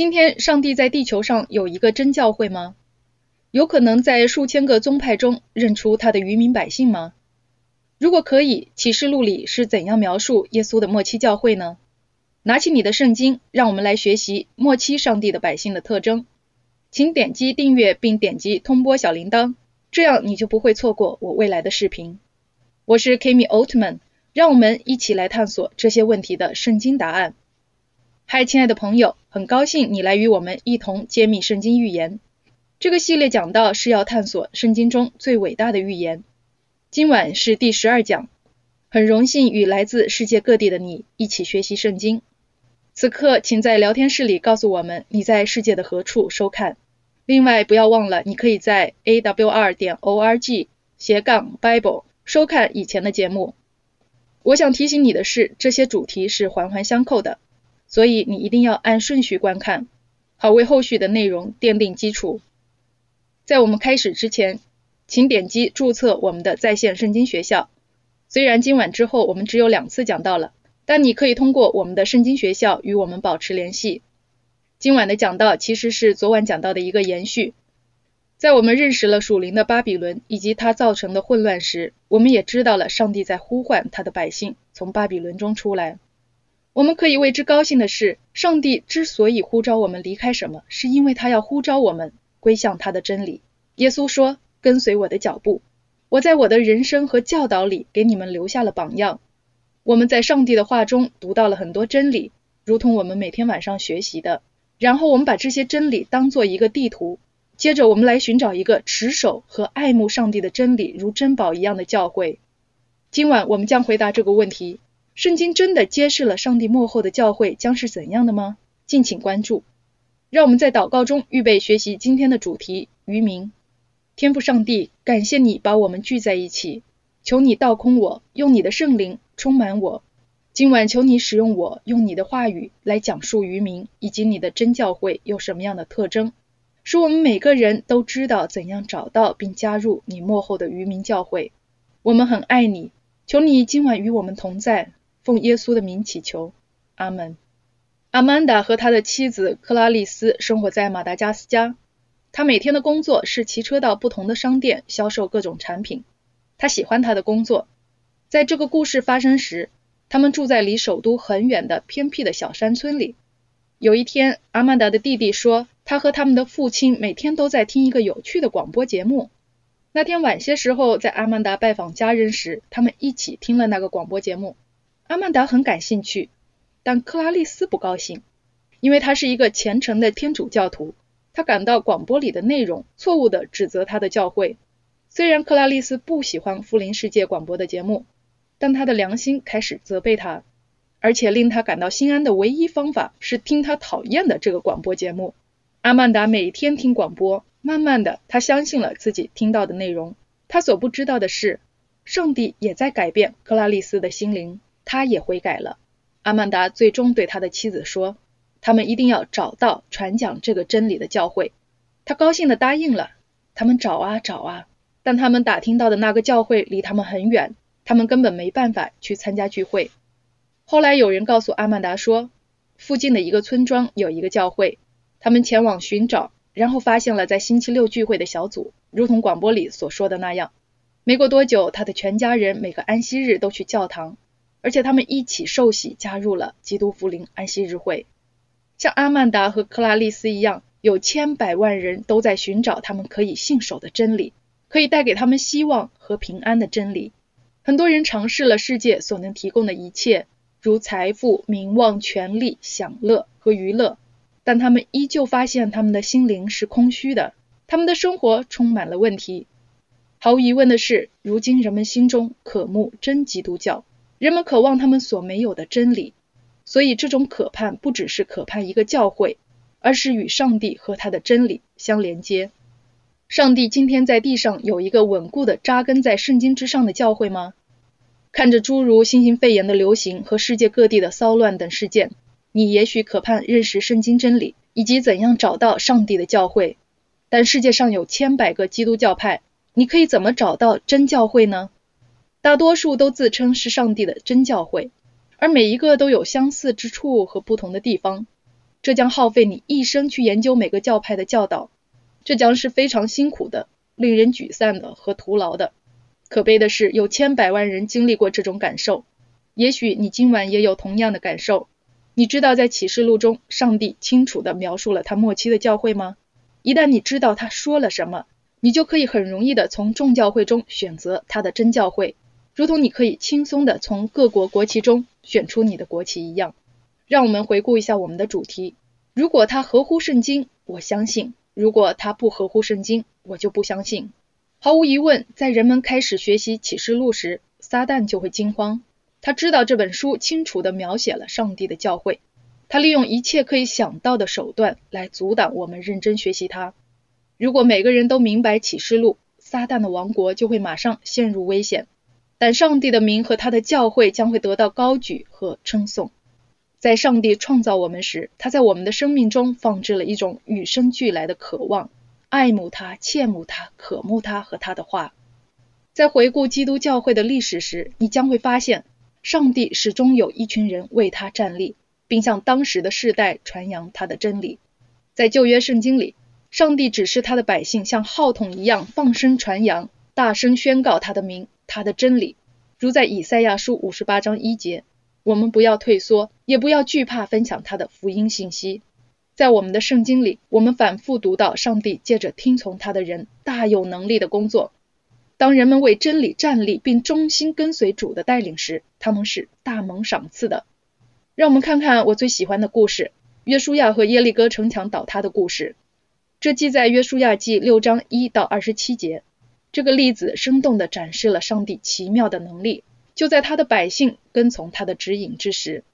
今天上帝在地球上有一个真教会吗？有可能在数千个宗派中认出他的渔民百姓吗？如果可以，启示录里是怎样描述耶稣的末期教会呢？拿起你的圣经，让我们来学习末期上帝的百姓的特征。请点击订阅并点击通播小铃铛，这样你就不会错过我未来的视频。我是 Kimi Altman，让我们一起来探索这些问题的圣经答案。嗨，亲爱的朋友，很高兴你来与我们一同揭秘圣经预言。这个系列讲到是要探索圣经中最伟大的预言。今晚是第十二讲，很荣幸与来自世界各地的你一起学习圣经。此刻，请在聊天室里告诉我们你在世界的何处收看。另外，不要忘了，你可以在 a w r 点 o r g 斜杠 bible 收看以前的节目。我想提醒你的是，这些主题是环环相扣的，所以你一定要按顺序观看，好为后续的内容奠定基础。在我们开始之前。请点击注册我们的在线圣经学校。虽然今晚之后我们只有两次讲到了，但你可以通过我们的圣经学校与我们保持联系。今晚的讲道其实是昨晚讲到的一个延续。在我们认识了属灵的巴比伦以及它造成的混乱时，我们也知道了上帝在呼唤他的百姓从巴比伦中出来。我们可以为之高兴的是，上帝之所以呼召我们离开什么，是因为他要呼召我们归向他的真理。耶稣说。跟随我的脚步，我在我的人生和教导里给你们留下了榜样。我们在上帝的话中读到了很多真理，如同我们每天晚上学习的。然后我们把这些真理当做一个地图，接着我们来寻找一个持守和爱慕上帝的真理如珍宝一样的教会。今晚我们将回答这个问题：圣经真的揭示了上帝幕后的教会将是怎样的吗？敬请关注。让我们在祷告中预备学习今天的主题——渔民。天赋上帝，感谢你把我们聚在一起，求你倒空我，用你的圣灵充满我。今晚求你使用我，用你的话语来讲述渔民以及你的真教会有什么样的特征，使我们每个人都知道怎样找到并加入你幕后的渔民教会。我们很爱你，求你今晚与我们同在，奉耶稣的名祈求，阿门。阿曼达和他的妻子克拉丽丝生活在马达加斯加。他每天的工作是骑车到不同的商店销售各种产品。他喜欢他的工作。在这个故事发生时，他们住在离首都很远的偏僻的小山村里。有一天，阿曼达的弟弟说，他和他们的父亲每天都在听一个有趣的广播节目。那天晚些时候，在阿曼达拜访家人时，他们一起听了那个广播节目。阿曼达很感兴趣，但克拉丽丝不高兴，因为他是一个虔诚的天主教徒。他感到广播里的内容错误地指责他的教会。虽然克拉丽丝不喜欢福林世界广播的节目，但他的良心开始责备他，而且令他感到心安的唯一方法是听他讨厌的这个广播节目。阿曼达每天听广播，慢慢的，他相信了自己听到的内容。他所不知道的是，上帝也在改变克拉丽丝的心灵，他也悔改了。阿曼达最终对他的妻子说。他们一定要找到传讲这个真理的教会。他高兴地答应了。他们找啊找啊，但他们打听到的那个教会离他们很远，他们根本没办法去参加聚会。后来有人告诉阿曼达说，附近的一个村庄有一个教会。他们前往寻找，然后发现了在星期六聚会的小组，如同广播里所说的那样。没过多久，他的全家人每个安息日都去教堂，而且他们一起受洗，加入了基督福临安息日会。像阿曼达和克拉丽丝一样，有千百万人都在寻找他们可以信守的真理，可以带给他们希望和平安的真理。很多人尝试了世界所能提供的一切，如财富、名望、权力、享乐和娱乐，但他们依旧发现他们的心灵是空虚的，他们的生活充满了问题。毫无疑问的是，如今人们心中渴慕真基督教，人们渴望他们所没有的真理。所以，这种渴盼不只是渴盼一个教会，而是与上帝和他的真理相连接。上帝今天在地上有一个稳固的扎根在圣经之上的教会吗？看着诸如新型肺炎的流行和世界各地的骚乱等事件，你也许渴盼认识圣经真理以及怎样找到上帝的教会。但世界上有千百个基督教派，你可以怎么找到真教会呢？大多数都自称是上帝的真教会。而每一个都有相似之处和不同的地方。这将耗费你一生去研究每个教派的教导，这将是非常辛苦的、令人沮丧的和徒劳的。可悲的是，有千百万人经历过这种感受。也许你今晚也有同样的感受。你知道在启示录中，上帝清楚地描述了他末期的教会吗？一旦你知道他说了什么，你就可以很容易地从众教会中选择他的真教会，如同你可以轻松地从各国国旗中选出你的国旗一样。让我们回顾一下我们的主题：如果它合乎圣经，我相信；如果它不合乎圣经，我就不相信。毫无疑问，在人们开始学习启示录时，撒旦就会惊慌。他知道这本书清楚地描写了上帝的教会，他利用一切可以想到的手段来阻挡我们认真学习它。如果每个人都明白启示录，撒旦的王国就会马上陷入危险，但上帝的名和他的教会将会得到高举和称颂。在上帝创造我们时，他在我们的生命中放置了一种与生俱来的渴望，爱慕他、羡慕他、渴慕他和他的话。在回顾基督教会的历史时，你将会发现。上帝始终有一群人为他站立，并向当时的世代传扬他的真理。在旧约圣经里，上帝指示他的百姓像号筒一样放声传扬，大声宣告他的名、他的真理。如在以赛亚书五十八章一节：“我们不要退缩，也不要惧怕分享他的福音信息。”在我们的圣经里，我们反复读到上帝借着听从他的人大有能力的工作。当人们为真理站立并忠心跟随主的带领时，他们是大蒙赏赐的。让我们看看我最喜欢的故事——约书亚和耶利哥城墙倒塌的故事。这记在约书亚记六章一到二十七节。这个例子生动地展示了上帝奇妙的能力。就在他的百姓跟从他的指引之时，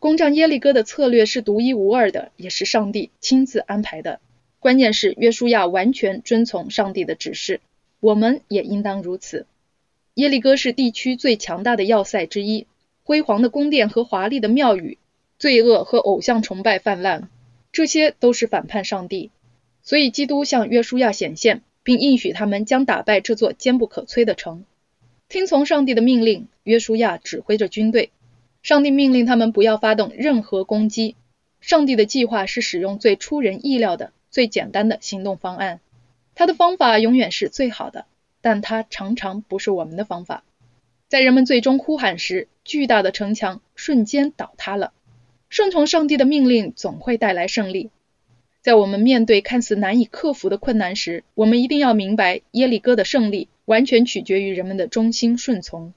攻占耶利哥的策略是独一无二的，也是上帝亲自安排的。关键是约书亚完全遵从上帝的指示。我们也应当如此。耶利哥是地区最强大的要塞之一，辉煌的宫殿和华丽的庙宇，罪恶和偶像崇拜泛滥，这些都是反叛上帝。所以基督向约书亚显现，并应许他们将打败这座坚不可摧的城。听从上帝的命令，约书亚指挥着军队。上帝命令他们不要发动任何攻击。上帝的计划是使用最出人意料的、最简单的行动方案。他的方法永远是最好的，但他常常不是我们的方法。在人们最终呼喊时，巨大的城墙瞬间倒塌了。顺从上帝的命令总会带来胜利。在我们面对看似难以克服的困难时，我们一定要明白，耶利哥的胜利完全取决于人们的忠心顺从。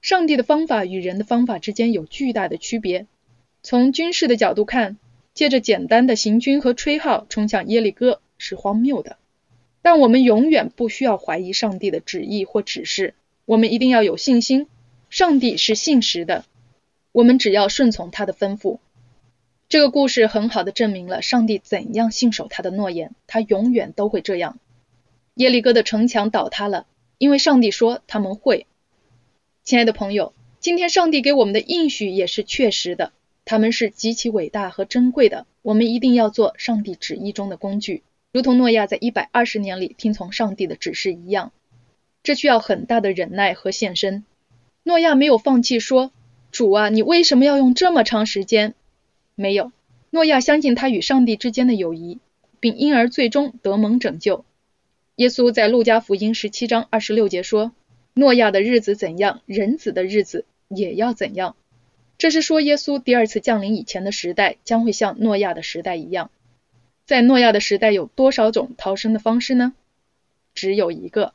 上帝的方法与人的方法之间有巨大的区别。从军事的角度看，借着简单的行军和吹号冲向耶利哥是荒谬的。但我们永远不需要怀疑上帝的旨意或指示，我们一定要有信心，上帝是信实的，我们只要顺从他的吩咐。这个故事很好的证明了上帝怎样信守他的诺言，他永远都会这样。耶利哥的城墙倒塌了，因为上帝说他们会。亲爱的朋友，今天上帝给我们的应许也是确实的，他们是极其伟大和珍贵的，我们一定要做上帝旨意中的工具。如同诺亚在一百二十年里听从上帝的指示一样，这需要很大的忍耐和献身。诺亚没有放弃，说：“主啊，你为什么要用这么长时间？”没有，诺亚相信他与上帝之间的友谊，并因而最终得蒙拯救。耶稣在路加福音十七章二十六节说：“诺亚的日子怎样，人子的日子也要怎样。”这是说耶稣第二次降临以前的时代将会像诺亚的时代一样。在诺亚的时代，有多少种逃生的方式呢？只有一个。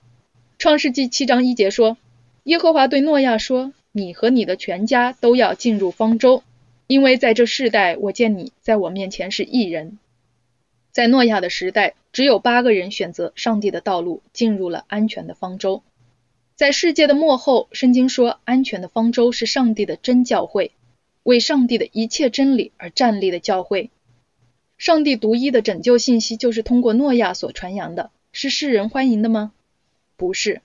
创世纪七章一节说：“耶和华对诺亚说，你和你的全家都要进入方舟，因为在这世代，我见你在我面前是异人。”在诺亚的时代，只有八个人选择上帝的道路，进入了安全的方舟。在世界的末后，圣经说，安全的方舟是上帝的真教会，为上帝的一切真理而站立的教会。上帝独一的拯救信息就是通过诺亚所传扬的，是世人欢迎的吗？不是。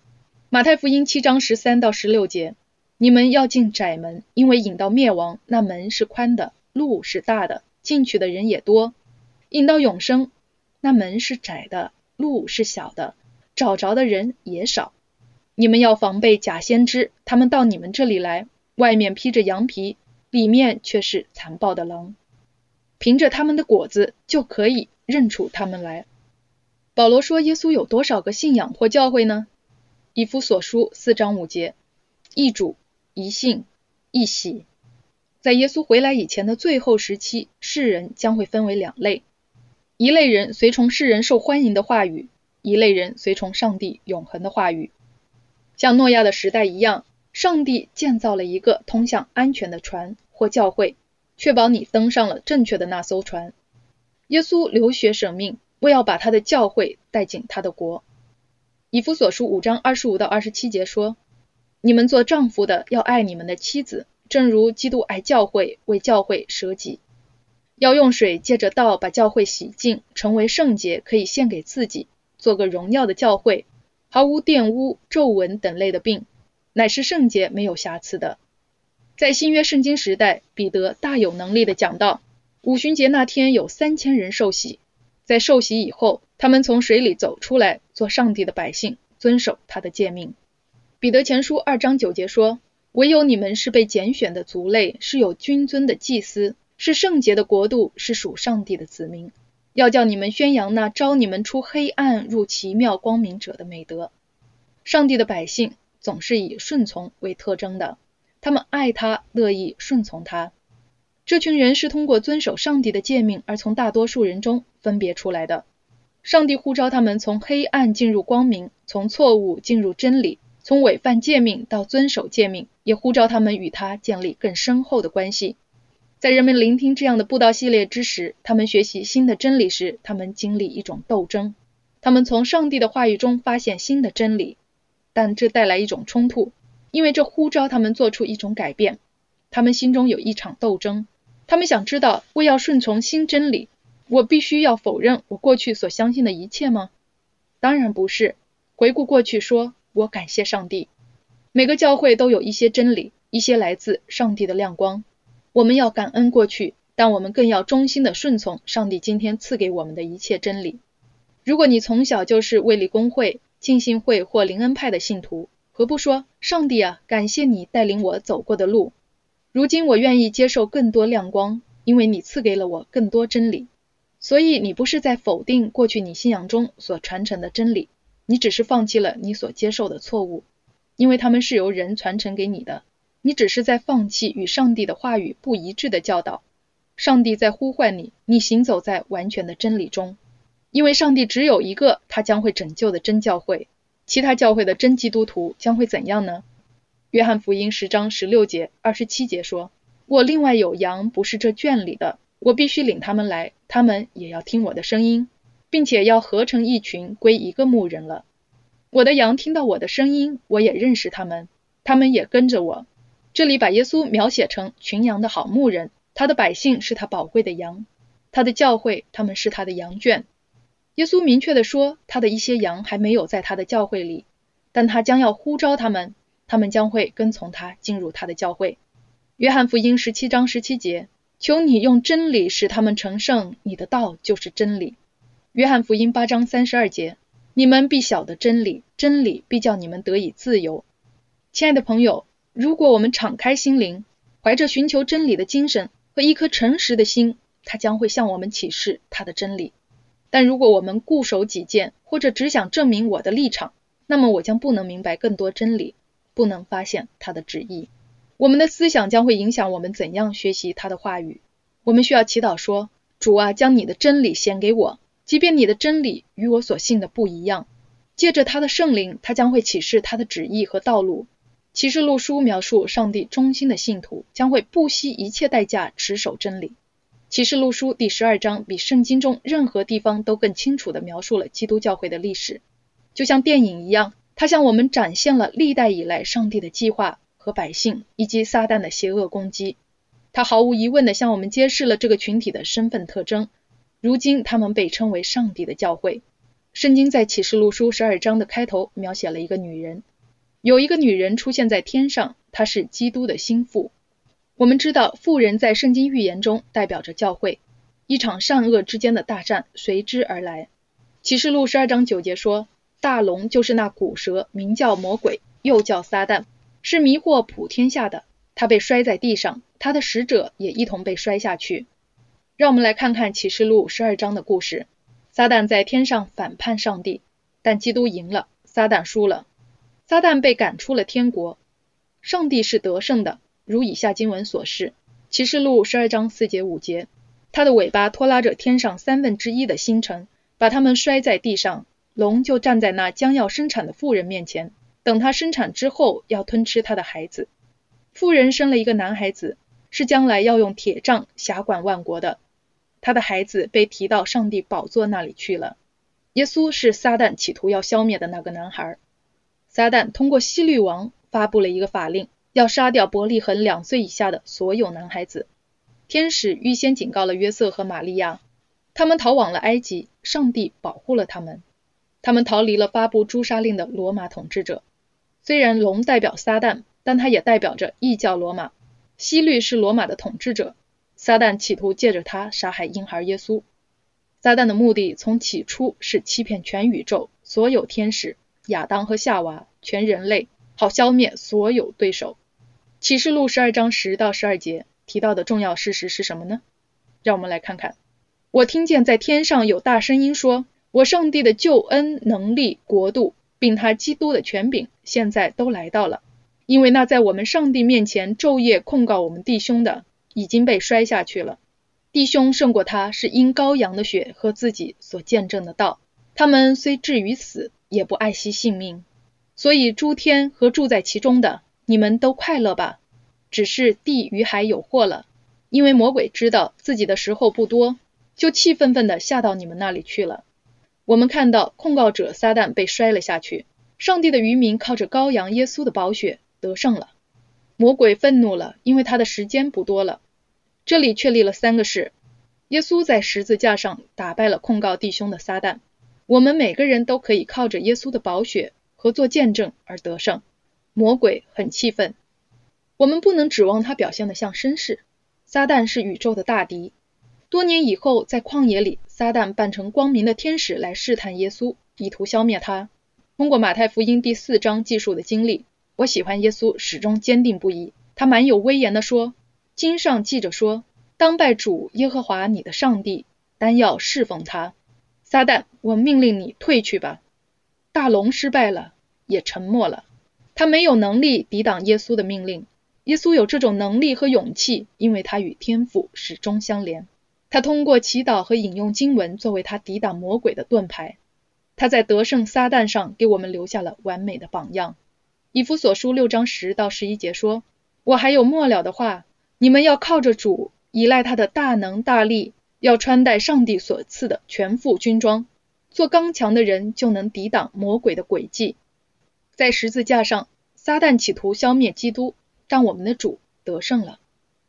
马太福音七章十三到十六节，你们要进窄门，因为引到灭亡，那门是宽的，路是大的，进去的人也多；引到永生，那门是窄的，路是小的，找着的人也少。你们要防备假先知，他们到你们这里来，外面披着羊皮，里面却是残暴的狼。凭着他们的果子就可以认出他们来。保罗说，耶稣有多少个信仰或教会呢？以弗所书四章五节，一主，一信，一喜。在耶稣回来以前的最后时期，世人将会分为两类：一类人随从世人受欢迎的话语，一类人随从上帝永恒的话语。像诺亚的时代一样，上帝建造了一个通向安全的船或教会，确保你登上了正确的那艘船。耶稣流血舍命，为要把他的教会带进他的国。以弗所书五章二十五到二十七节说：“你们做丈夫的要爱你们的妻子。”正如基督爱教会，为教会舍己，要用水借着道把教会洗净，成为圣洁，可以献给自己，做个荣耀的教会，毫无玷污、皱纹等类的病，乃是圣洁、没有瑕疵的。在新约圣经时代，彼得大有能力的讲道：五旬节那天有三千人受洗，在受洗以后，他们从水里走出来，做上帝的百姓，遵守他的诫命。彼得前书二章九节说。唯有你们是被拣选的族类，是有君尊的祭司，是圣洁的国度，是属上帝的子民。要叫你们宣扬那招你们出黑暗入奇妙光明者的美德。上帝的百姓总是以顺从为特征的，他们爱他，乐意顺从他。这群人是通过遵守上帝的诫命而从大多数人中分别出来的。上帝呼召他们从黑暗进入光明，从错误进入真理。从违犯诫命到遵守诫命，也呼召他们与他建立更深厚的关系。在人们聆听这样的布道系列之时，他们学习新的真理时，他们经历一种斗争。他们从上帝的话语中发现新的真理，但这带来一种冲突，因为这呼召他们做出一种改变。他们心中有一场斗争。他们想知道，为要顺从新真理，我必须要否认我过去所相信的一切吗？当然不是。回顾过去说。我感谢上帝。每个教会都有一些真理，一些来自上帝的亮光。我们要感恩过去，但我们更要衷心的顺从上帝今天赐给我们的一切真理。如果你从小就是卫理公会、浸信会或灵恩派的信徒，何不说上帝啊，感谢你带领我走过的路。如今我愿意接受更多亮光，因为你赐给了我更多真理。所以你不是在否定过去你信仰中所传承的真理。你只是放弃了你所接受的错误，因为他们是由人传承给你的。你只是在放弃与上帝的话语不一致的教导。上帝在呼唤你，你行走在完全的真理中。因为上帝只有一个他将会拯救的真教会，其他教会的真基督徒将会怎样呢？约翰福音十章十六节、二十七节说：“我另外有羊，不是这圈里的，我必须领他们来，他们也要听我的声音。”并且要合成一群，归一个牧人了。我的羊听到我的声音，我也认识他们，他们也跟着我。这里把耶稣描写成群羊的好牧人，他的百姓是他宝贵的羊，他的教会他们是他的羊圈。耶稣明确的说，他的一些羊还没有在他的教会里，但他将要呼召他们，他们将会跟从他进入他的教会。约翰福音十七章十七节，求你用真理使他们成圣，你的道就是真理。约翰福音八章三十二节：你们必晓得真理，真理必叫你们得以自由。亲爱的朋友，如果我们敞开心灵，怀着寻求真理的精神和一颗诚实的心，他将会向我们启示他的真理。但如果我们固守己见，或者只想证明我的立场，那么我将不能明白更多真理，不能发现他的旨意。我们的思想将会影响我们怎样学习他的话语。我们需要祈祷说：主啊，将你的真理显给我。即便你的真理与我所信的不一样，借着他的圣灵，他将会启示他的旨意和道路。启示录书描述上帝忠心的信徒将会不惜一切代价持守真理。启示录书第十二章比圣经中任何地方都更清楚地描述了基督教会的历史，就像电影一样，它向我们展现了历代以来上帝的计划和百姓以及撒旦的邪恶攻击。它毫无疑问地向我们揭示了这个群体的身份特征。如今，他们被称为上帝的教会。圣经在启示录书十二章的开头描写了一个女人，有一个女人出现在天上，她是基督的心腹。我们知道，妇人在圣经预言中代表着教会。一场善恶之间的大战随之而来。启示录十二章九节说：“大龙就是那古蛇，名叫魔鬼，又叫撒旦，是迷惑普天下的。他被摔在地上，他的使者也一同被摔下去。”让我们来看看启示录十二章的故事。撒旦在天上反叛上帝，但基督赢了，撒旦输了。撒旦被赶出了天国，上帝是得胜的，如以下经文所示。启示录十二章四节五节，他的尾巴拖拉着天上三分之一的星辰，把他们摔在地上。龙就站在那将要生产的妇人面前，等他生产之后，要吞吃他的孩子。妇人生了一个男孩子，是将来要用铁杖辖管万国的。他的孩子被提到上帝宝座那里去了。耶稣是撒旦企图要消灭的那个男孩。撒旦通过希律王发布了一个法令。要杀掉伯利恒两岁以下的所有男孩子。天使预先警告了约瑟和玛利亚，他们逃往了埃及，上帝保护了他们。他们逃离了发布诛杀令的罗马统治者。虽然龙代表撒旦，但它也代表着异教罗马。希律是罗马的统治者，撒旦企图借着他杀害婴孩耶稣。撒旦的目的从起初是欺骗全宇宙所有天使、亚当和夏娃、全人类，好消灭所有对手。启示录十二章十到十二节提到的重要事实是什么呢？让我们来看看。我听见在天上有大声音说：“我上帝的救恩、能力、国度，并他基督的权柄，现在都来到了。因为那在我们上帝面前昼夜控告我们弟兄的，已经被摔下去了。弟兄胜过他，是因羔羊的血和自己所见证的道。他们虽至于死，也不爱惜性命。所以诸天和住在其中的。”你们都快乐吧，只是地与海有祸了，因为魔鬼知道自己的时候不多，就气愤愤地下到你们那里去了。我们看到控告者撒旦被摔了下去，上帝的渔民靠着羔羊耶稣的宝血得胜了。魔鬼愤怒了，因为他的时间不多了。这里确立了三个事：耶稣在十字架上打败了控告弟兄的撒旦，我们每个人都可以靠着耶稣的宝血和做见证而得胜。魔鬼很气愤，我们不能指望他表现得像绅士。撒旦是宇宙的大敌。多年以后，在旷野里，撒旦扮成光明的天使来试探耶稣，以图消灭他。通过马太福音第四章记述的经历，我喜欢耶稣始终坚定不移。他蛮有威严地说：“经上记着说，当拜主耶和华你的上帝，单要侍奉他。”撒旦，我命令你退去吧。大龙失败了，也沉默了。他没有能力抵挡耶稣的命令。耶稣有这种能力和勇气，因为他与天父始终相连。他通过祈祷和引用经文作为他抵挡魔鬼的盾牌。他在得胜撒旦上给我们留下了完美的榜样。以弗所书六章十到十一节说：“我还有末了的话，你们要靠着主，依赖他的大能大力，要穿戴上帝所赐的全副军装，做刚强的人，就能抵挡魔鬼的诡计。”在十字架上，撒旦企图消灭基督，但我们的主得胜了。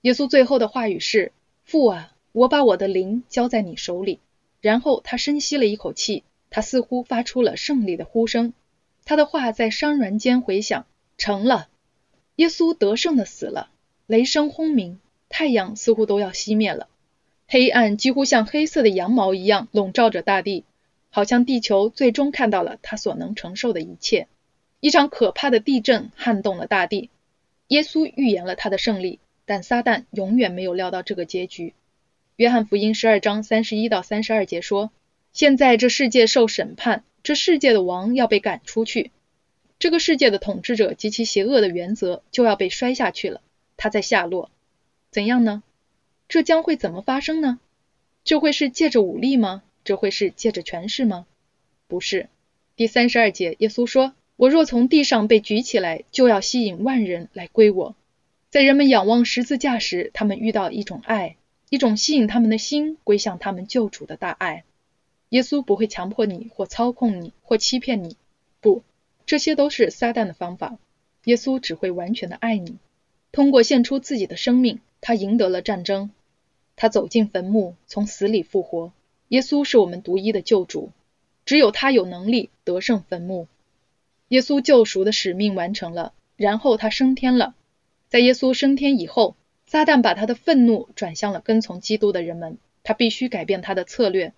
耶稣最后的话语是：“父啊，我把我的灵交在你手里。”然后他深吸了一口气，他似乎发出了胜利的呼声。他的话在山峦间回响：“成了。”耶稣得胜的死了。雷声轰鸣，太阳似乎都要熄灭了，黑暗几乎像黑色的羊毛一样笼罩着大地，好像地球最终看到了他所能承受的一切。一场可怕的地震撼动了大地。耶稣预言了他的胜利，但撒旦永远没有料到这个结局。约翰福音十二章三十一到三十二节说：“现在这世界受审判，这世界的王要被赶出去，这个世界的统治者及其邪恶的原则就要被摔下去了。他在下落，怎样呢？这将会怎么发生呢？这会是借着武力吗？这会是借着权势吗？不是。第三十二节，耶稣说。我若从地上被举起来，就要吸引万人来归我。在人们仰望十字架时，他们遇到一种爱，一种吸引他们的心归向他们救主的大爱。耶稣不会强迫你，或操控你，或欺骗你。不，这些都是撒旦的方法。耶稣只会完全的爱你。通过献出自己的生命，他赢得了战争。他走进坟墓，从死里复活。耶稣是我们独一的救主，只有他有能力得胜坟墓。耶稣救赎的使命完成了，然后他升天了。在耶稣升天以后，撒旦把他的愤怒转向了跟从基督的人们，他必须改变他的策略。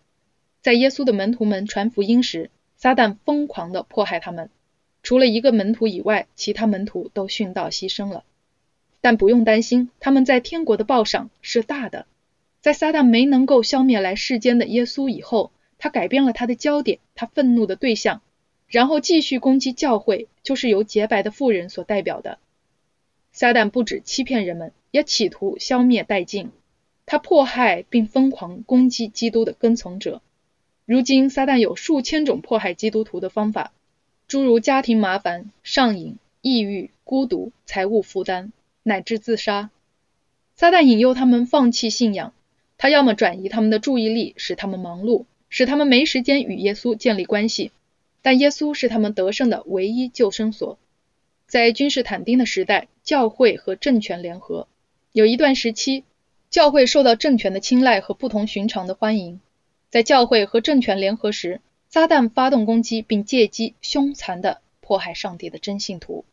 在耶稣的门徒们传福音时，撒旦疯狂地迫害他们。除了一个门徒以外，其他门徒都殉道牺牲了。但不用担心，他们在天国的报赏是大的。在撒旦没能够消灭来世间的耶稣以后，他改变了他的焦点，他愤怒的对象，然后继续攻击教会，就是由洁白的妇人所代表的。撒旦不止欺骗人们，也企图消灭殆尽。他迫害并疯狂攻击基督的跟从者。如今，撒旦有数千种迫害基督徒的方法，诸如家庭麻烦、上瘾、抑郁、孤独、财务负担，乃至自杀。撒旦引诱他们放弃信仰，他要么转移他们的注意力，使他们忙碌，使他们没时间与耶稣建立关系。但耶稣是他们得胜的唯一救生所。在君士坦丁的时代，教会和政权联合，有一段时期，教会受到政权的青睐和不同寻常的欢迎。在教会和政权联合时，撒旦发动攻击，并借机凶残地迫害上帝的真信徒。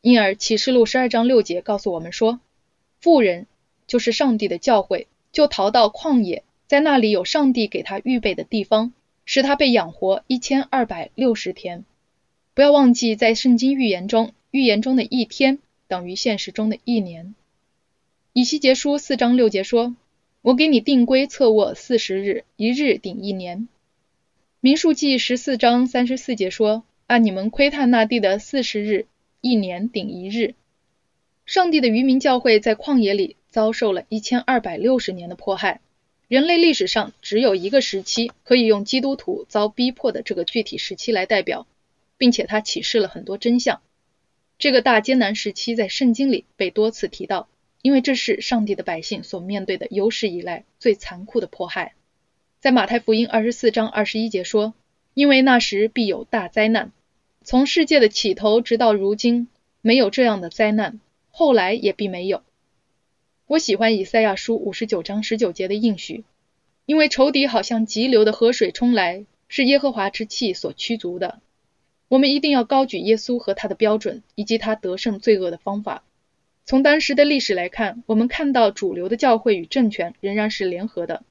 因而，启示录十二章六节告诉我们说，富人就是上帝的教会，就逃到旷野，在那里有上帝给他预备的地方，使他被养活一千二百六十天。不要忘记，在圣经预言中，预言中的一天等于现实中的一年。以西结书四章六节说：“我给你定规侧卧四十日，一日顶一年。”民数记十四章三十四节说：“按你们窥探那地的四十日，一年顶一日。”上帝的渔民教会在旷野里遭受了一千二百六十年的迫害。人类历史上只有一个时期可以用基督徒遭逼迫的这个具体时期来代表。并且他启示了很多真相。这个大艰难时期在圣经里被多次提到，因为这是上帝的百姓所面对的有史以来最残酷的迫害。在马太福音二十四章二十一节说：“因为那时必有大灾难，从世界的起头直到如今，没有这样的灾难，后来也必没有。”我喜欢以赛亚书五十九章十九节的应许，因为仇敌好像急流的河水冲来，是耶和华之气所驱逐的。我们一定要高举耶稣和他的标准，以及他得胜罪恶的方法。从当时的历史来看，我们看到主流的教会与政权仍然是联合的。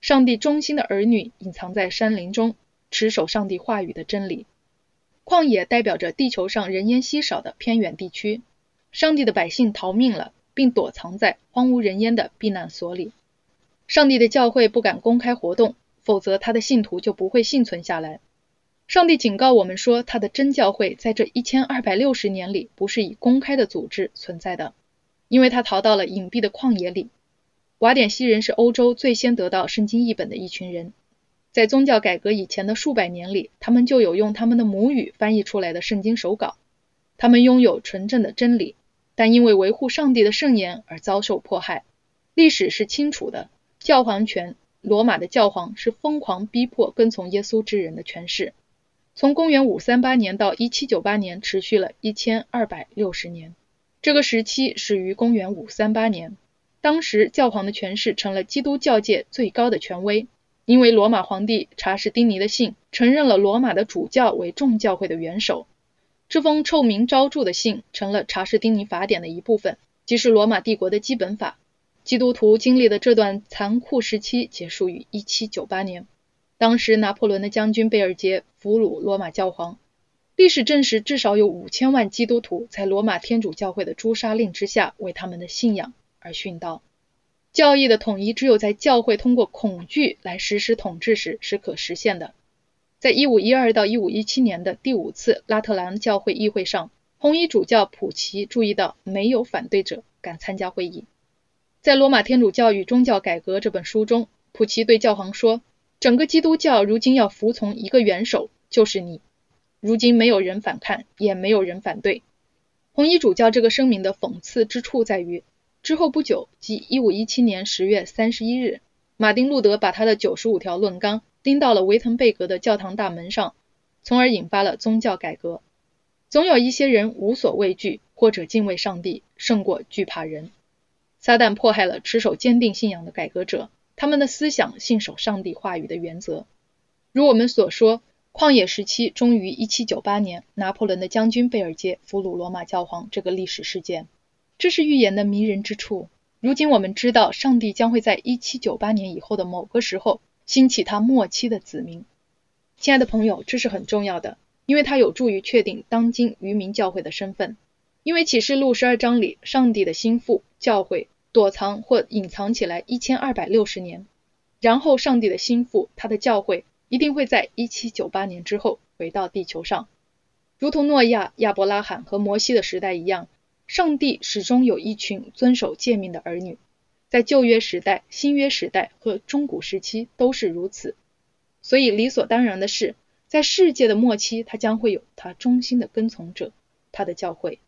上帝忠心的儿女隐藏在山林中，持守上帝话语的真理。旷野代表着地球上人烟稀少的偏远地区，上帝的百姓逃命了，并躲藏在荒无人烟的避难所里。上帝的教会不敢公开活动，否则他的信徒就不会幸存下来。上帝警告我们说，他的真教会在这一千二百六十年里不是以公开的组织存在的，因为他逃到了隐蔽的旷野里。瓦典西人是欧洲最先得到圣经译本的一群人，在宗教改革以前的数百年里，他们就有用他们的母语翻译出来的圣经手稿。他们拥有纯正的真理，但因为维护上帝的圣言而遭受迫害。历史是清楚的，教皇权，罗马的教皇是疯狂逼迫跟从耶稣之人的权势。从公元五三八年到一七九八年，持续了一千二百六十年。这个时期始于公元五三八年，当时教皇的权势成了基督教界最高的权威，因为罗马皇帝查士丁尼的信承认了罗马的主教为众教会的元首。这封臭名昭著的信成了查士丁尼法典的一部分，即是罗马帝国的基本法。基督徒经历的这段残酷时期结束于一七九八年。当时拿破仑的将军贝尔杰俘虏罗马教皇。历史证实，至少有五千万基督徒在罗马天主教会的诛杀令之下，为他们的信仰而殉道。教义的统一，只有在教会通过恐惧来实施统治时是可实现的。在一五一二到一五一七年的第五次拉特兰教会议会上，红衣主教普奇注意到没有反对者敢参加会议。在《罗马天主教与宗教改革》这本书中，普奇对教皇说。整个基督教如今要服从一个元首，就是你。如今没有人反抗，也没有人反对。红衣主教这个声明的讽刺之处在于，之后不久，即1517年10月31日，马丁路德把他的九十五条论纲钉到了维滕贝格的教堂大门上，从而引发了宗教改革。总有一些人无所畏惧，或者敬畏上帝胜过惧怕人。撒旦迫害了持守坚定信仰的改革者。他们的思想信守上帝话语的原则，如我们所说，旷野时期终于1798年，拿破仑的将军贝尔杰俘虏罗马教皇这个历史事件，这是预言的迷人之处。如今我们知道，上帝将会在1798年以后的某个时候兴起他末期的子民。亲爱的朋友，这是很重要的，因为它有助于确定当今渔民教会的身份。因为启示录十二章里，上帝的心腹教会躲藏或隐藏起来一千二百六十年，然后上帝的心腹，他的教会一定会在一七九八年之后回到地球上，如同诺亚、亚伯拉罕和摩西的时代一样，上帝始终有一群遵守诫命的儿女，在旧约时代、新约时代和中古时期都是如此，所以理所当然的是，在世界的末期，他将会有他忠心的跟从者，他的教会。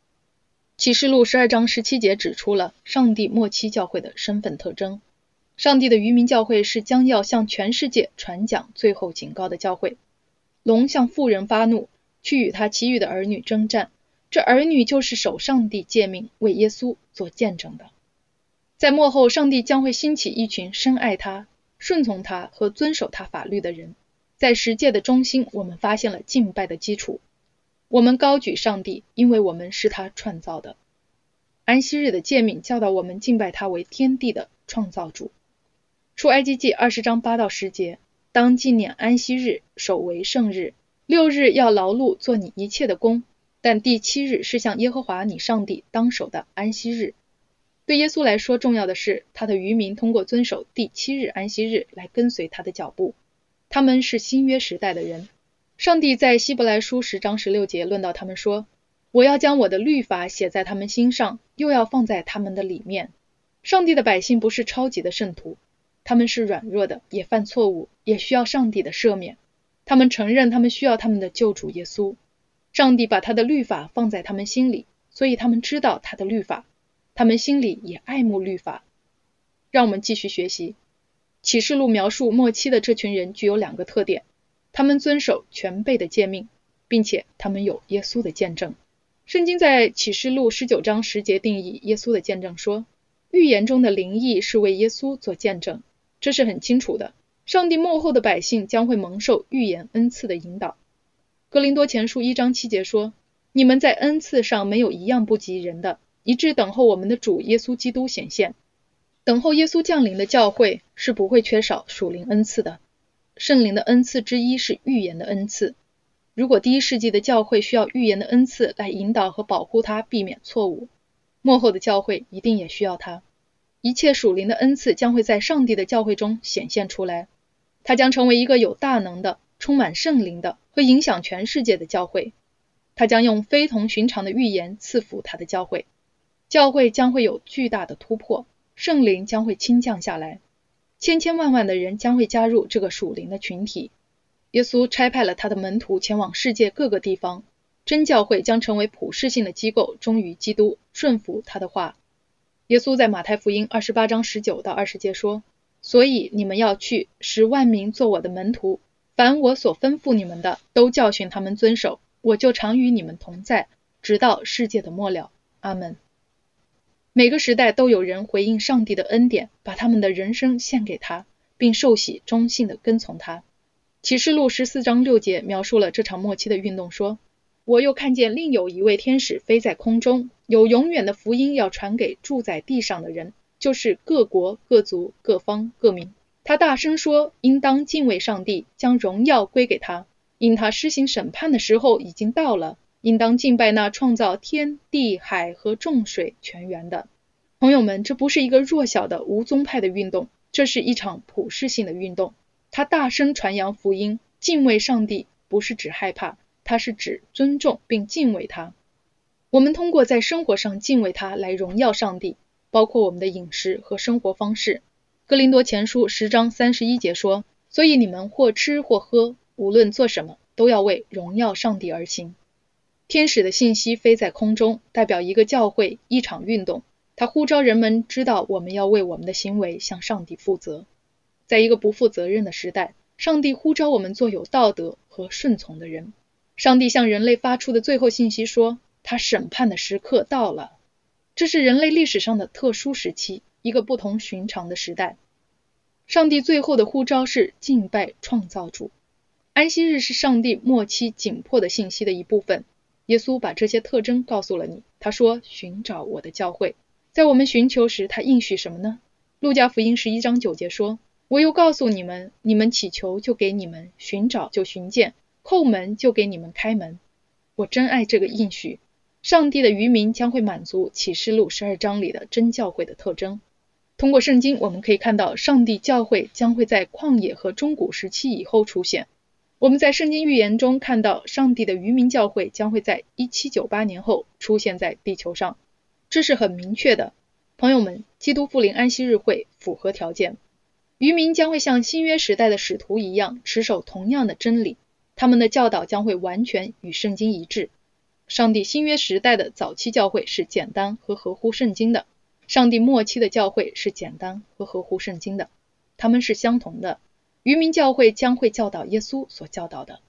启示录十二章十七节指出了上帝末期教会的身份特征。上帝的渔民教会是将要向全世界传讲最后警告的教会。龙向妇人发怒，去与他其余的儿女征战。这儿女就是守上帝诫命、为耶稣做见证的。在末后，上帝将会兴起一群深爱他、顺从他和遵守他法律的人。在十诫的中心，我们发现了敬拜的基础。我们高举上帝，因为我们是他创造的。安息日的诫命教导我们敬拜他为天地的创造主。出埃及记二十章八到十节，当纪念安息日，守为圣日。六日要劳碌做你一切的工，但第七日是向耶和华你上帝当守的安息日。对耶稣来说，重要的是他的渔民通过遵守第七日安息日来跟随他的脚步。他们是新约时代的人。上帝在希伯来书十章十六节论到他们说：“我要将我的律法写在他们心上，又要放在他们的里面。”上帝的百姓不是超级的圣徒，他们是软弱的，也犯错误，也需要上帝的赦免。他们承认他们需要他们的救主耶稣。上帝把他的律法放在他们心里，所以他们知道他的律法，他们心里也爱慕律法。让我们继续学习启示录描述末期的这群人具有两个特点。他们遵守全备的诫命，并且他们有耶稣的见证。圣经在启示录十九章十节定义耶稣的见证说，预言中的灵异是为耶稣做见证，这是很清楚的。上帝幕后的百姓将会蒙受预言恩赐的引导。格林多前书一章七节说，你们在恩赐上没有一样不及人的，以致等候我们的主耶稣基督显现。等候耶稣降临的教会是不会缺少属灵恩赐的。圣灵的恩赐之一是预言的恩赐。如果第一世纪的教会需要预言的恩赐来引导和保护他，避免错误，末后的教会一定也需要它。一切属灵的恩赐将会在上帝的教会中显现出来，它将成为一个有大能的、充满圣灵的、会影响全世界的教会。它将用非同寻常的预言赐福他的教会，教会将会有巨大的突破，圣灵将会倾降下来。千千万万的人将会加入这个属灵的群体。耶稣差派了他的门徒前往世界各个地方，真教会将成为普世性的机构，忠于基督，顺服他的话。耶稣在马太福音二十八章十九到二十节说：“所以你们要去，使万民做我的门徒，凡我所吩咐你们的，都教训他们遵守，我就常与你们同在，直到世界的末了。”阿门。每个时代都有人回应上帝的恩典，把他们的人生献给他，并受洗忠信的跟从他。启示录十四章六节描述了这场末期的运动，说：“我又看见另有一位天使飞在空中，有永远的福音要传给住在地上的人，就是各国、各族、各方、各民。他大声说：应当敬畏上帝，将荣耀归给他，因他施行审判的时候已经到了。”应当敬拜那创造天地海和众水泉源的朋友们。这不是一个弱小的无宗派的运动，这是一场普世性的运动。他大声传扬福音，敬畏上帝，不是指害怕，他是指尊重并敬畏他。我们通过在生活上敬畏他来荣耀上帝，包括我们的饮食和生活方式。格林多前书十章三十一节说：“所以你们或吃或喝，无论做什么，都要为荣耀上帝而行。”天使的信息飞在空中，代表一个教会、一场运动。它呼召人们知道，我们要为我们的行为向上帝负责。在一个不负责任的时代，上帝呼召我们做有道德和顺从的人。上帝向人类发出的最后信息说：“他审判的时刻到了。”这是人类历史上的特殊时期，一个不同寻常的时代。上帝最后的呼召是敬拜创造主。安息日是上帝末期紧迫的信息的一部分。耶稣把这些特征告诉了你。他说：“寻找我的教会。”在我们寻求时，他应许什么呢？路加福音十一章九节说：“我又告诉你们，你们祈求就给你们，寻找就寻见，叩门就给你们开门。”我真爱这个应许。上帝的渔民将会满足启示录十二章里的真教会的特征。通过圣经，我们可以看到上帝教会将会在旷野和中古时期以后出现。我们在圣经预言中看到，上帝的渔民教会将会在1798年后出现在地球上，这是很明确的。朋友们，基督复临安息日会符合条件，渔民将会像新约时代的使徒一样持守同样的真理，他们的教导将会完全与圣经一致。上帝新约时代的早期教会是简单和合乎圣经的。上帝末期的教会是简单和合乎圣经的，他们是相同的。渔民教会将会教导耶稣所教导的。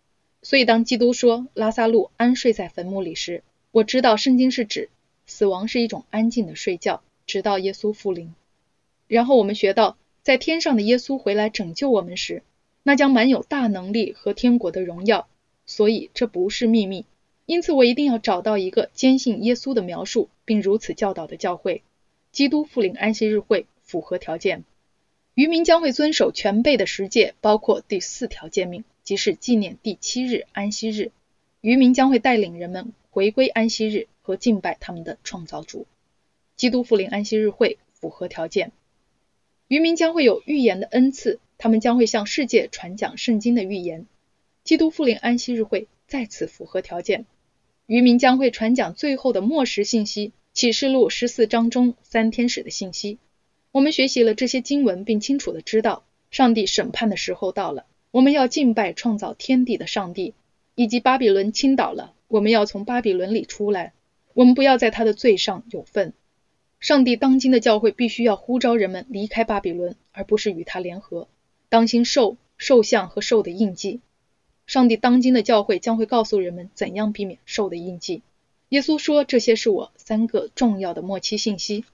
所以，当基督说拉萨路安睡在坟墓里时，我知道圣经是指死亡是一种安静的睡觉，直到耶稣复临。然后我们学到，在天上的耶稣回来拯救我们时，那将满有大能力和天国的荣耀。所以这不是秘密。因此，我一定要找到一个坚信耶稣的描述并如此教导的教会。基督复临安息日会符合条件，渔民将会遵守全备的十诫，包括第四条诫命，即是纪念第七日安息日。渔民将会带领人们回归安息日和敬拜他们的创造主。基督复临安息日会符合条件，渔民将会有预言的恩赐，他们将会向世界传讲圣经的预言。基督复临安息日会再次符合条件，渔民将会传讲最后的末时信息。启示录十四章中三天使的信息，我们学习了这些经文，并清楚的知道，上帝审判的时候到了。我们要敬拜创造天地的上帝，以及巴比伦倾倒了，我们要从巴比伦里出来。我们不要在他的罪上有份。上帝当今的教会必须要呼召人们离开巴比伦，而不是与他联合。当心兽、兽像和兽的印记。上帝当今的教会将会告诉人们怎样避免兽的印记。耶稣说：“这些是我三个重要的末期信息，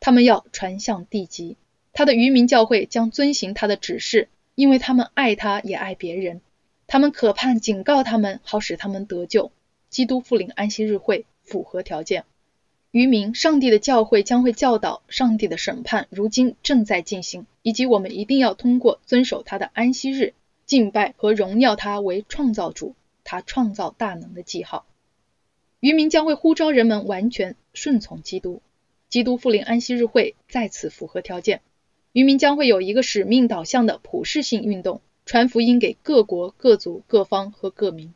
他们要传向地极。他的渔民教会将遵行他的指示，因为他们爱他，也爱别人。他们渴盼警告他们，好使他们得救。基督复临安息日会符合条件。渔民，上帝的教会将会教导上帝的审判，如今正在进行，以及我们一定要通过遵守他的安息日敬拜和荣耀他为创造主，他创造大能的记号。”渔民将会呼召人们完全顺从基督。基督复临安息日会再次符合条件。渔民将会有一个使命导向的普世性运动，传福音给各国、各族、各方和各民。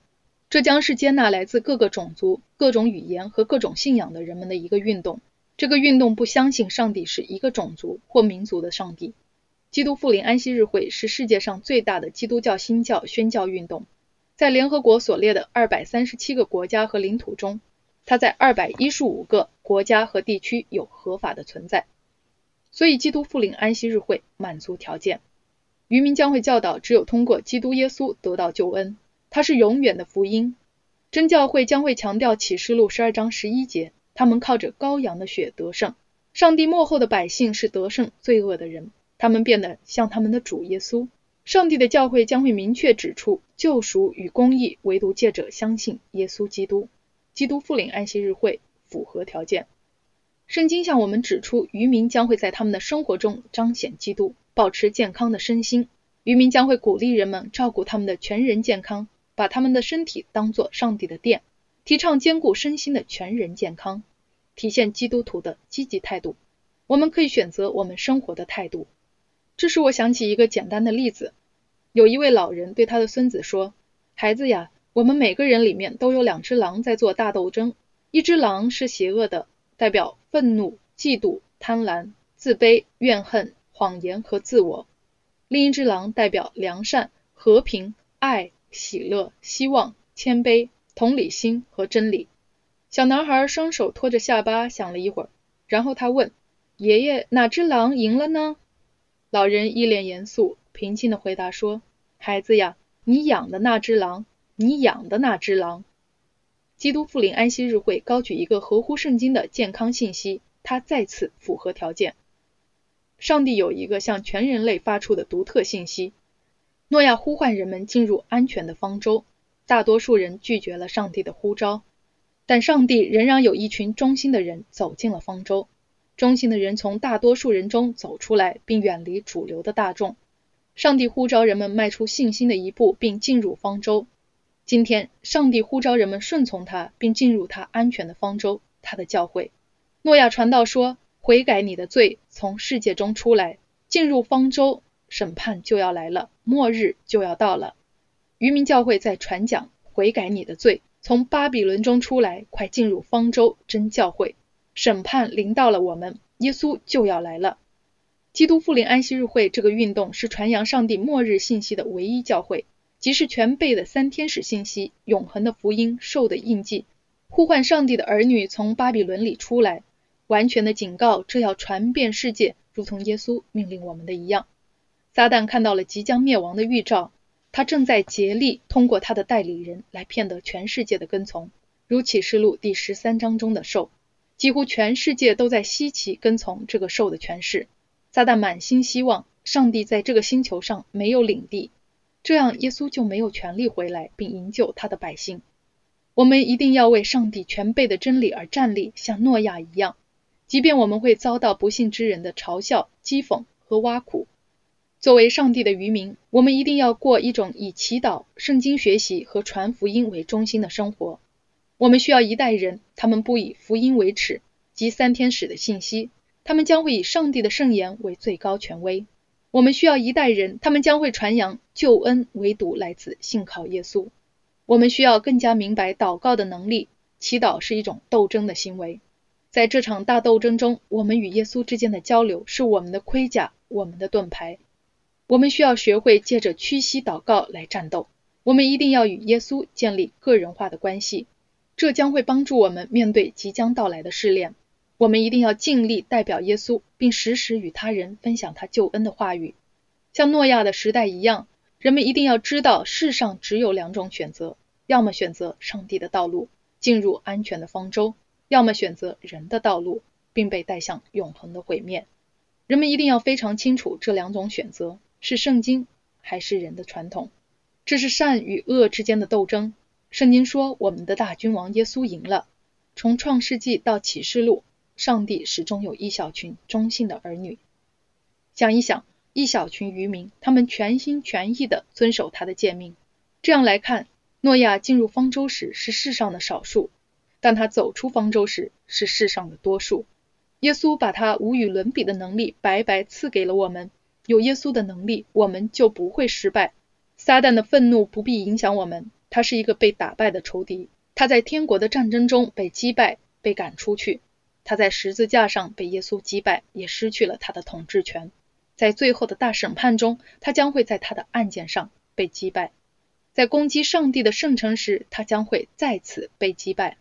这将是接纳来自各个种族、各种语言和各种信仰的人们的一个运动。这个运动不相信上帝是一个种族或民族的上帝。基督复临安息日会是世界上最大的基督教新教宣教运动。在联合国所列的二百三十七个国家和领土中，它在二百一十五个国家和地区有合法的存在。所以，基督复临安息日会满足条件。渔民将会教导，只有通过基督耶稣得到救恩，它是永远的福音。真教会将会强调启示录十二章十一节，他们靠着羔羊的血得胜。上帝幕后的百姓是得胜罪恶的人，他们变得像他们的主耶稣。上帝的教会将会明确指出，救赎与公义唯独借着相信耶稣基督。基督复临安息日会符合条件。圣经向我们指出，渔民将会在他们的生活中彰显基督，保持健康的身心。渔民将会鼓励人们照顾他们的全人健康，把他们的身体当作上帝的殿，提倡兼顾身心的全人健康，体现基督徒的积极态度。我们可以选择我们生活的态度。这使我想起一个简单的例子。有一位老人对他的孙子说：“孩子呀，我们每个人里面都有两只狼在做大斗争。一只狼是邪恶的，代表愤怒、嫉妒、贪婪、自卑、怨恨、谎言和自我；另一只狼代表良善、和平、爱、喜乐、希望、谦卑、同理心和真理。”小男孩双手托着下巴想了一会儿，然后他问：“爷爷，哪只狼赢了呢？”老人一脸严肃，平静地回答说：“孩子呀，你养的那只狼，你养的那只狼。”基督复临安息日会高举一个合乎圣经的健康信息，它再次符合条件。上帝有一个向全人类发出的独特信息。诺亚呼唤人们进入安全的方舟，大多数人拒绝了上帝的呼召，但上帝仍然有一群忠心的人走进了方舟。忠心的人从大多数人中走出来，并远离主流的大众。上帝呼召人们迈出信心的一步，并进入方舟。今天，上帝呼召人们顺从他，并进入他安全的方舟——他的教会。诺亚传道说：“悔改你的罪，从世界中出来，进入方舟，审判就要来了，末日就要到了。渔民教会在传讲悔改你的罪，从巴比伦中出来，快进入方舟，真教会，审判临到了我们，耶稣就要来了。基督复临安息日会这个运动是传扬上帝末日信息的唯一教会，即是全备的三天使信息、永恒的福音、兽的印记，呼唤上帝的儿女从巴比伦里出来。完全的警告，这要传遍世界，如同耶稣命令我们的一样。撒旦看到了即将灭亡的预兆，他正在竭力通过他的代理人来骗得全世界的跟从。如启示录第十三章中的兽，几乎全世界都在稀奇跟从这个兽的权势。撒旦满心希望上帝在这个星球上没有领地，这样耶稣就没有权利回来并营救他的百姓。我们一定要为上帝全备的真理而站立，像诺亚一样。即便我们会遭到不幸之人的嘲笑、讥讽和挖苦，作为上帝的渔民，我们一定要过一种以祈祷、圣经学习和传福音为中心的生活。我们需要一代人，他们不以福音为耻，及三天使的信息，他们将会以上帝的圣言为最高权威。我们需要一代人，他们将会传扬救恩唯独来自信靠耶稣。我们需要更加明白祷告的能力，祈祷是一种斗争的行为。在这场大斗争中，我们与耶稣之间的交流是我们的盔甲，我们的盾牌。我们需要学会借着屈膝祷告来战斗。我们一定要与耶稣建立个人化的关系，这将会帮助我们面对即将到来的试炼。我们一定要尽力代表耶稣，并时时与他人分享他救恩的话语。像诺亚的时代一样，人们一定要知道世上只有两种选择：要么选择上帝的道路，进入安全的方舟。要么选择人的道路，并被带向永恒的毁灭。人们一定要非常清楚这两种选择是圣经还是人的传统。这是善与恶之间的斗争。圣经说，我们的大君王耶稣赢了。从创世纪到启示录，上帝始终有一小群忠信的儿女。想一想，一小群渔民，他们全心全意地遵守他的诫命。这样来看，诺亚进入方舟时是世上的少数。但他走出方舟时是世上的多数。耶稣把他无与伦比的能力白白赐给了我们。有耶稣的能力，我们就不会失败。撒旦的愤怒不必影响我们，他是一个被打败的仇敌。他在天国的战争中被击败，被赶出去。他在十字架上被耶稣击败，也失去了他的统治权。在最后的大审判中，他将会在他的案件上被击败。在攻击上帝的圣城时，他将会再次被击败。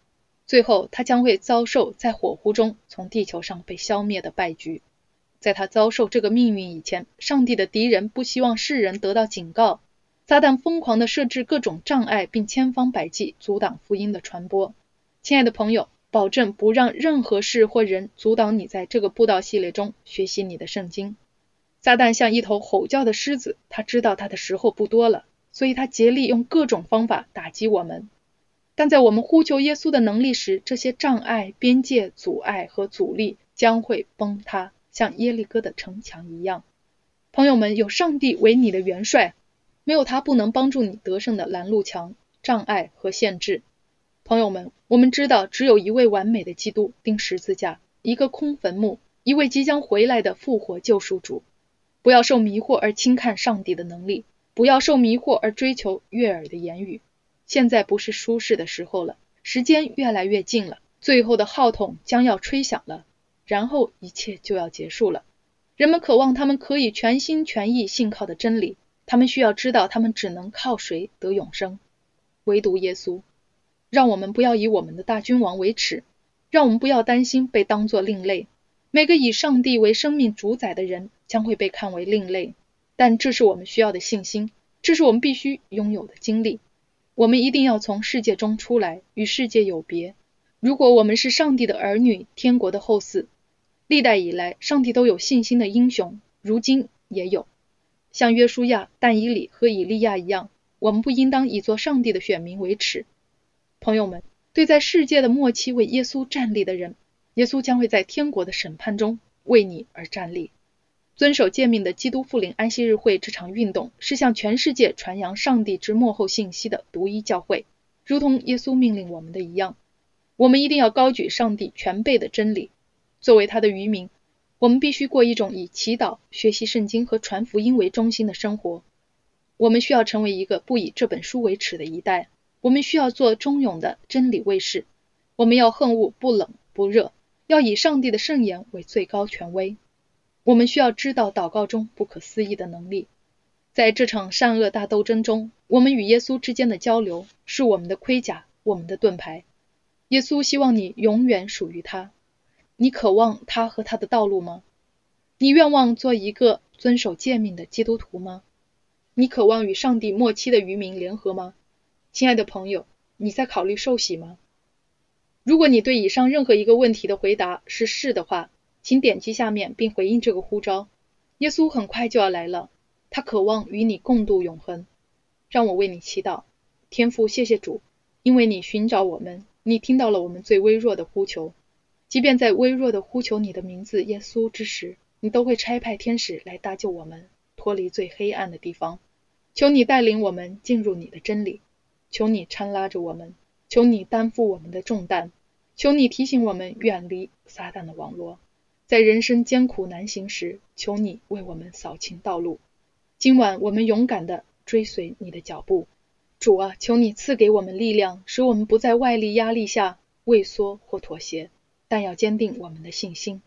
最后，他将会遭受在火湖中从地球上被消灭的败局。在他遭受这个命运以前，上帝的敌人不希望世人得到警告。撒旦疯狂地设置各种障碍，并千方百计阻挡福音的传播。亲爱的朋友，保证不让任何事或人阻挡你在这个布道系列中学习你的圣经。撒旦像一头吼叫的狮子，他知道他的时候不多了，所以他竭力用各种方法打击我们。但在我们呼求耶稣的能力时，这些障碍、边界、阻碍和阻力将会崩塌，像耶利哥的城墙一样。朋友们，有上帝为你的元帅，没有他不能帮助你得胜的拦路墙、障碍和限制。朋友们，我们知道只有一位完美的基督钉十字架，一个空坟墓，一位即将回来的复活救赎主。不要受迷惑而轻看上帝的能力，不要受迷惑而追求悦耳的言语。现在不是舒适的时候了，时间越来越近了，最后的号筒将要吹响了，然后一切就要结束了。人们渴望他们可以全心全意信靠的真理，他们需要知道他们只能靠谁得永生，唯独耶稣。让我们不要以我们的大君王为耻，让我们不要担心被当作另类。每个以上帝为生命主宰的人将会被看为另类，但这是我们需要的信心，这是我们必须拥有的经历。我们一定要从世界中出来，与世界有别。如果我们是上帝的儿女，天国的后嗣，历代以来，上帝都有信心的英雄，如今也有，像约书亚、但以理和以利亚一样。我们不应当以做上帝的选民为耻。朋友们，对在世界的末期为耶稣站立的人，耶稣将会在天国的审判中为你而站立。遵守诫命的基督复临安息日会这场运动是向全世界传扬上帝之幕后信息的独一教会，如同耶稣命令我们的一样。我们一定要高举上帝全备的真理，作为他的渔民，我们必须过一种以祈祷、学习圣经和传福音为中心的生活。我们需要成为一个不以这本书为耻的一代。我们需要做忠勇的真理卫士。我们要恨恶不冷不热，要以上帝的圣言为最高权威。我们需要知道祷告中不可思议的能力。在这场善恶大斗争中，我们与耶稣之间的交流是我们的盔甲，我们的盾牌。耶稣希望你永远属于他。你渴望他和他的道路吗？你愿望做一个遵守诫命的基督徒吗？你渴望与上帝末期的渔民联合吗？亲爱的朋友，你在考虑受洗吗？如果你对以上任何一个问题的回答是是的话，请点击下面并回应这个呼召。耶稣很快就要来了。他渴望与你共度永恒，让我为你祈祷，天父，谢谢主，因为你寻找我们，你听到了我们最微弱的呼求，即便在微弱的呼求你的名字耶稣之时，你都会差派天使来搭救我们，脱离最黑暗的地方。求你带领我们进入你的真理，求你搀拉着我们，求你担负我们的重担，求你提醒我们远离撒旦的网络，在人生艰苦难行时，求你为我们扫清道路。今晚我们勇敢地追随你的脚步，主啊，求你赐给我们力量，使我们不在外力压力下畏缩或妥协，但要坚定我们的信心。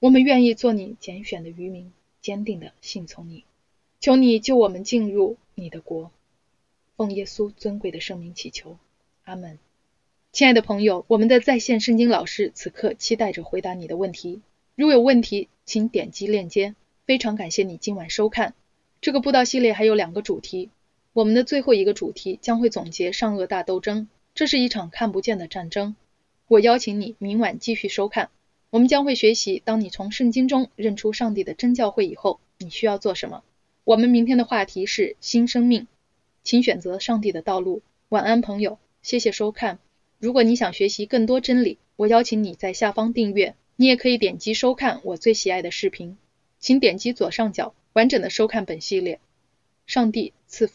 我们愿意做你拣选的渔民，坚定地信从你。求你救我们进入你的国，奉耶稣尊贵的圣名祈求，阿门。亲爱的朋友，我们的在线圣经老师此刻期待着回答你的问题。如有问题，请点击链接。非常感谢你今晚收看。这个布道系列还有两个主题，我们的最后一个主题将会总结善恶大斗争，这是一场看不见的战争。我邀请你明晚继续收看，我们将会学习，当你从圣经中认出上帝的真教会以后，你需要做什么。我们明天的话题是新生命，请选择上帝的道路。晚安，朋友，谢谢收看。如果你想学习更多真理，我邀请你在下方订阅，你也可以点击收看我最喜爱的视频，请点击左上角。完整的收看本系列，上帝赐福。